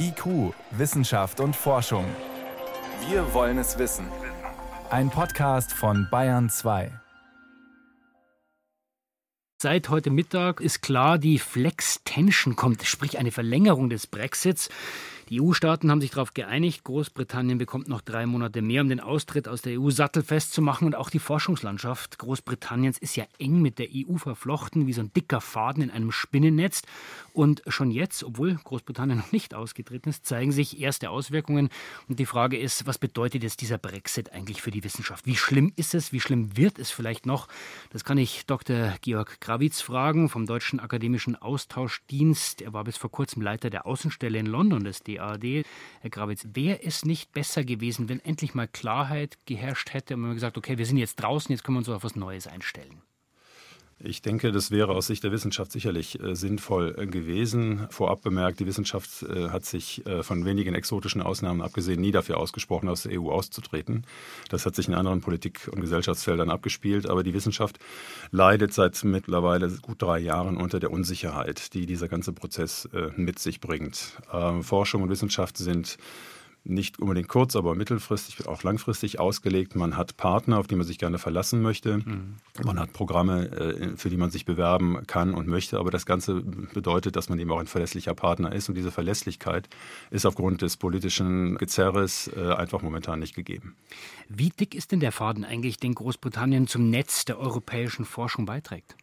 IQ, Wissenschaft und Forschung. Wir wollen es wissen. Ein Podcast von Bayern 2. Seit heute Mittag ist klar, die Flex Tension kommt, sprich eine Verlängerung des Brexits. Die EU-Staaten haben sich darauf geeinigt, Großbritannien bekommt noch drei Monate mehr, um den Austritt aus der EU sattelfest zu machen. Und auch die Forschungslandschaft Großbritanniens ist ja eng mit der EU verflochten, wie so ein dicker Faden in einem Spinnennetz. Und schon jetzt, obwohl Großbritannien noch nicht ausgetreten ist, zeigen sich erste Auswirkungen. Und die Frage ist, was bedeutet jetzt dieser Brexit eigentlich für die Wissenschaft? Wie schlimm ist es? Wie schlimm wird es vielleicht noch? Das kann ich Dr. Georg Grawitz fragen vom Deutschen Akademischen Austauschdienst. Er war bis vor kurzem Leiter der Außenstelle in London des DA ARD. Herr Grabitz, wäre es nicht besser gewesen, wenn endlich mal Klarheit geherrscht hätte und man gesagt, okay, wir sind jetzt draußen, jetzt können wir uns auf was Neues einstellen? Ich denke, das wäre aus Sicht der Wissenschaft sicherlich äh, sinnvoll äh, gewesen. Vorab bemerkt, die Wissenschaft äh, hat sich äh, von wenigen exotischen Ausnahmen abgesehen nie dafür ausgesprochen, aus der EU auszutreten. Das hat sich in anderen Politik- und Gesellschaftsfeldern abgespielt. Aber die Wissenschaft leidet seit mittlerweile gut drei Jahren unter der Unsicherheit, die dieser ganze Prozess äh, mit sich bringt. Ähm, Forschung und Wissenschaft sind nicht unbedingt kurz, aber mittelfristig, auch langfristig ausgelegt. Man hat Partner, auf die man sich gerne verlassen möchte. Mhm. Man hat Programme, äh, für die man sich bewerben kann und möchte. Aber das Ganze bedeutet, dass man eben auch ein verlässlicher Partner ist. Und diese Verlässlichkeit ist aufgrund des politischen Gezerres äh, einfach momentan nicht gegeben. Wie dick ist denn der Faden eigentlich, den Großbritannien zum Netz der europäischen Forschung beiträgt?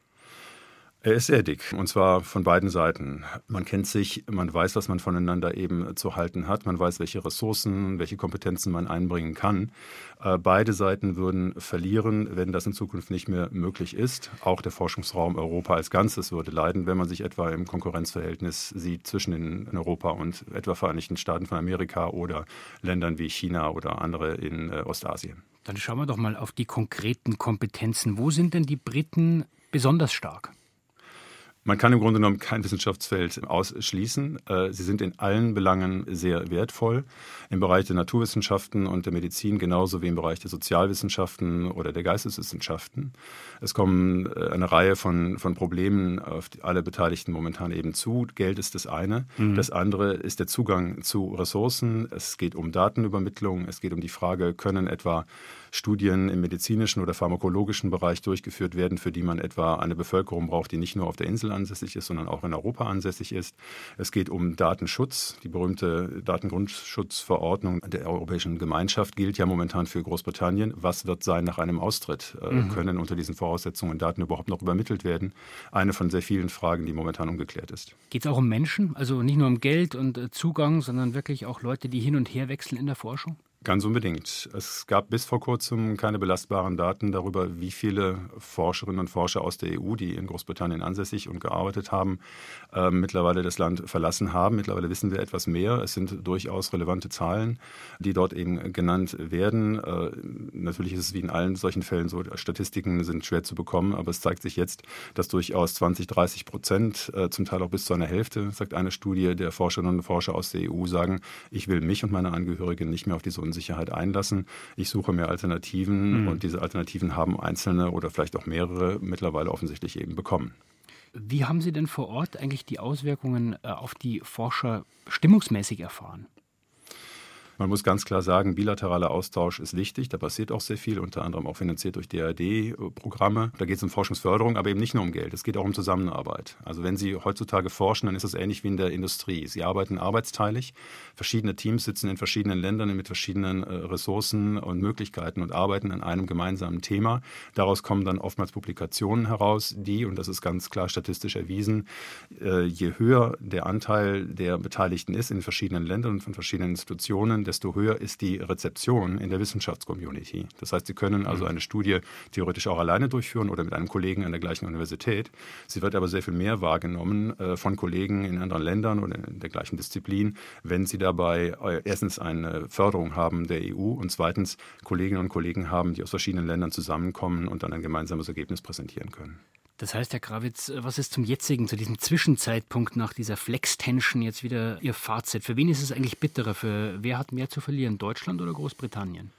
Er ist sehr dick und zwar von beiden Seiten. Man kennt sich, man weiß, was man voneinander eben zu halten hat, man weiß, welche Ressourcen, welche Kompetenzen man einbringen kann. Äh, beide Seiten würden verlieren, wenn das in Zukunft nicht mehr möglich ist. Auch der Forschungsraum Europa als Ganzes würde leiden, wenn man sich etwa im Konkurrenzverhältnis sieht zwischen in Europa und etwa Vereinigten Staaten von Amerika oder Ländern wie China oder andere in äh, Ostasien. Dann schauen wir doch mal auf die konkreten Kompetenzen. Wo sind denn die Briten besonders stark? Man kann im Grunde genommen kein Wissenschaftsfeld ausschließen. Äh, sie sind in allen Belangen sehr wertvoll. Im Bereich der Naturwissenschaften und der Medizin genauso wie im Bereich der Sozialwissenschaften oder der Geisteswissenschaften. Es kommen äh, eine Reihe von, von Problemen auf alle Beteiligten momentan eben zu. Geld ist das eine. Mhm. Das andere ist der Zugang zu Ressourcen. Es geht um Datenübermittlung. Es geht um die Frage, können etwa Studien im medizinischen oder pharmakologischen Bereich durchgeführt werden, für die man etwa eine Bevölkerung braucht, die nicht nur auf der Insel ansässig ist, sondern auch in Europa ansässig ist. Es geht um Datenschutz. Die berühmte Datengrundschutzverordnung der Europäischen Gemeinschaft gilt ja momentan für Großbritannien. Was wird sein nach einem Austritt? Äh, mhm. Können unter diesen Voraussetzungen Daten überhaupt noch übermittelt werden? Eine von sehr vielen Fragen, die momentan ungeklärt ist. Geht es auch um Menschen? Also nicht nur um Geld und äh, Zugang, sondern wirklich auch Leute, die hin und her wechseln in der Forschung? Ganz unbedingt. Es gab bis vor kurzem keine belastbaren Daten darüber, wie viele Forscherinnen und Forscher aus der EU, die in Großbritannien ansässig und gearbeitet haben, äh, mittlerweile das Land verlassen haben. Mittlerweile wissen wir etwas mehr. Es sind durchaus relevante Zahlen, die dort eben genannt werden. Äh, natürlich ist es wie in allen solchen Fällen so, Statistiken sind schwer zu bekommen, aber es zeigt sich jetzt, dass durchaus 20, 30 Prozent, äh, zum Teil auch bis zu einer Hälfte, sagt eine Studie der Forscherinnen und Forscher aus der EU, sagen, ich will mich und meine Angehörigen nicht mehr auf diese Unsicherheit einlassen. Ich suche mir Alternativen mhm. und diese Alternativen haben einzelne oder vielleicht auch mehrere mittlerweile offensichtlich eben bekommen. Wie haben Sie denn vor Ort eigentlich die Auswirkungen äh, auf die Forscher stimmungsmäßig erfahren? Man muss ganz klar sagen, bilateraler Austausch ist wichtig. Da passiert auch sehr viel, unter anderem auch finanziert durch DRD-Programme. Da geht es um Forschungsförderung, aber eben nicht nur um Geld. Es geht auch um Zusammenarbeit. Also wenn Sie heutzutage forschen, dann ist es ähnlich wie in der Industrie. Sie arbeiten arbeitsteilig. Verschiedene Teams sitzen in verschiedenen Ländern mit verschiedenen äh, Ressourcen und Möglichkeiten und arbeiten an einem gemeinsamen Thema. Daraus kommen dann oftmals Publikationen heraus, die, und das ist ganz klar statistisch erwiesen, äh, je höher der Anteil der Beteiligten ist in verschiedenen Ländern und von verschiedenen Institutionen, desto höher ist die Rezeption in der Wissenschaftscommunity. Das heißt, Sie können also mhm. eine Studie theoretisch auch alleine durchführen oder mit einem Kollegen an der gleichen Universität. Sie wird aber sehr viel mehr wahrgenommen äh, von Kollegen in anderen Ländern oder in der gleichen Disziplin, wenn Sie dabei äh, erstens eine Förderung haben der EU und zweitens Kolleginnen und Kollegen haben, die aus verschiedenen Ländern zusammenkommen und dann ein gemeinsames Ergebnis präsentieren können. Das heißt, Herr Krawitz, was ist zum jetzigen, zu diesem Zwischenzeitpunkt nach dieser Flex-Tension jetzt wieder Ihr Fazit? Für wen ist es eigentlich bitterer? Für wer hat mehr zu verlieren, Deutschland oder Großbritannien?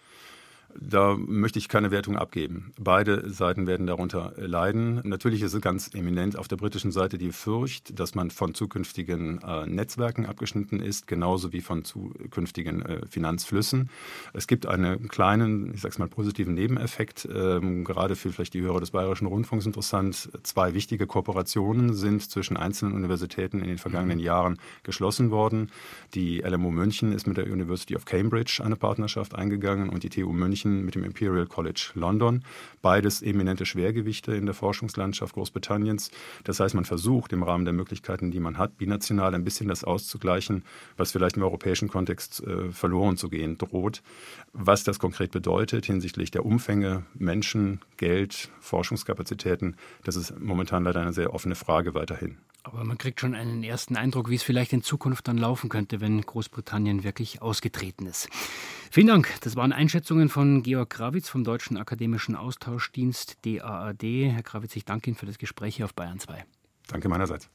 Da möchte ich keine Wertung abgeben. Beide Seiten werden darunter leiden. Natürlich ist es ganz eminent auf der britischen Seite die Furcht, dass man von zukünftigen äh, Netzwerken abgeschnitten ist, genauso wie von zukünftigen äh, Finanzflüssen. Es gibt einen kleinen, ich sag's mal, positiven Nebeneffekt, ähm, gerade für vielleicht die Hörer des Bayerischen Rundfunks interessant. Zwei wichtige Kooperationen sind zwischen einzelnen Universitäten in den vergangenen mhm. Jahren geschlossen worden. Die LMU München ist mit der University of Cambridge eine Partnerschaft eingegangen und die TU München mit dem Imperial College London. Beides eminente Schwergewichte in der Forschungslandschaft Großbritanniens. Das heißt, man versucht im Rahmen der Möglichkeiten, die man hat, binational ein bisschen das auszugleichen, was vielleicht im europäischen Kontext äh, verloren zu gehen droht. Was das konkret bedeutet hinsichtlich der Umfänge, Menschen, Geld, Forschungskapazitäten, das ist momentan leider eine sehr offene Frage weiterhin. Aber man kriegt schon einen ersten Eindruck, wie es vielleicht in Zukunft dann laufen könnte, wenn Großbritannien wirklich ausgetreten ist. Vielen Dank. Das waren Einschätzungen von Georg Krawitz vom Deutschen Akademischen Austauschdienst DAAD. Herr Krawitz, ich danke Ihnen für das Gespräch hier auf Bayern 2. Danke meinerseits.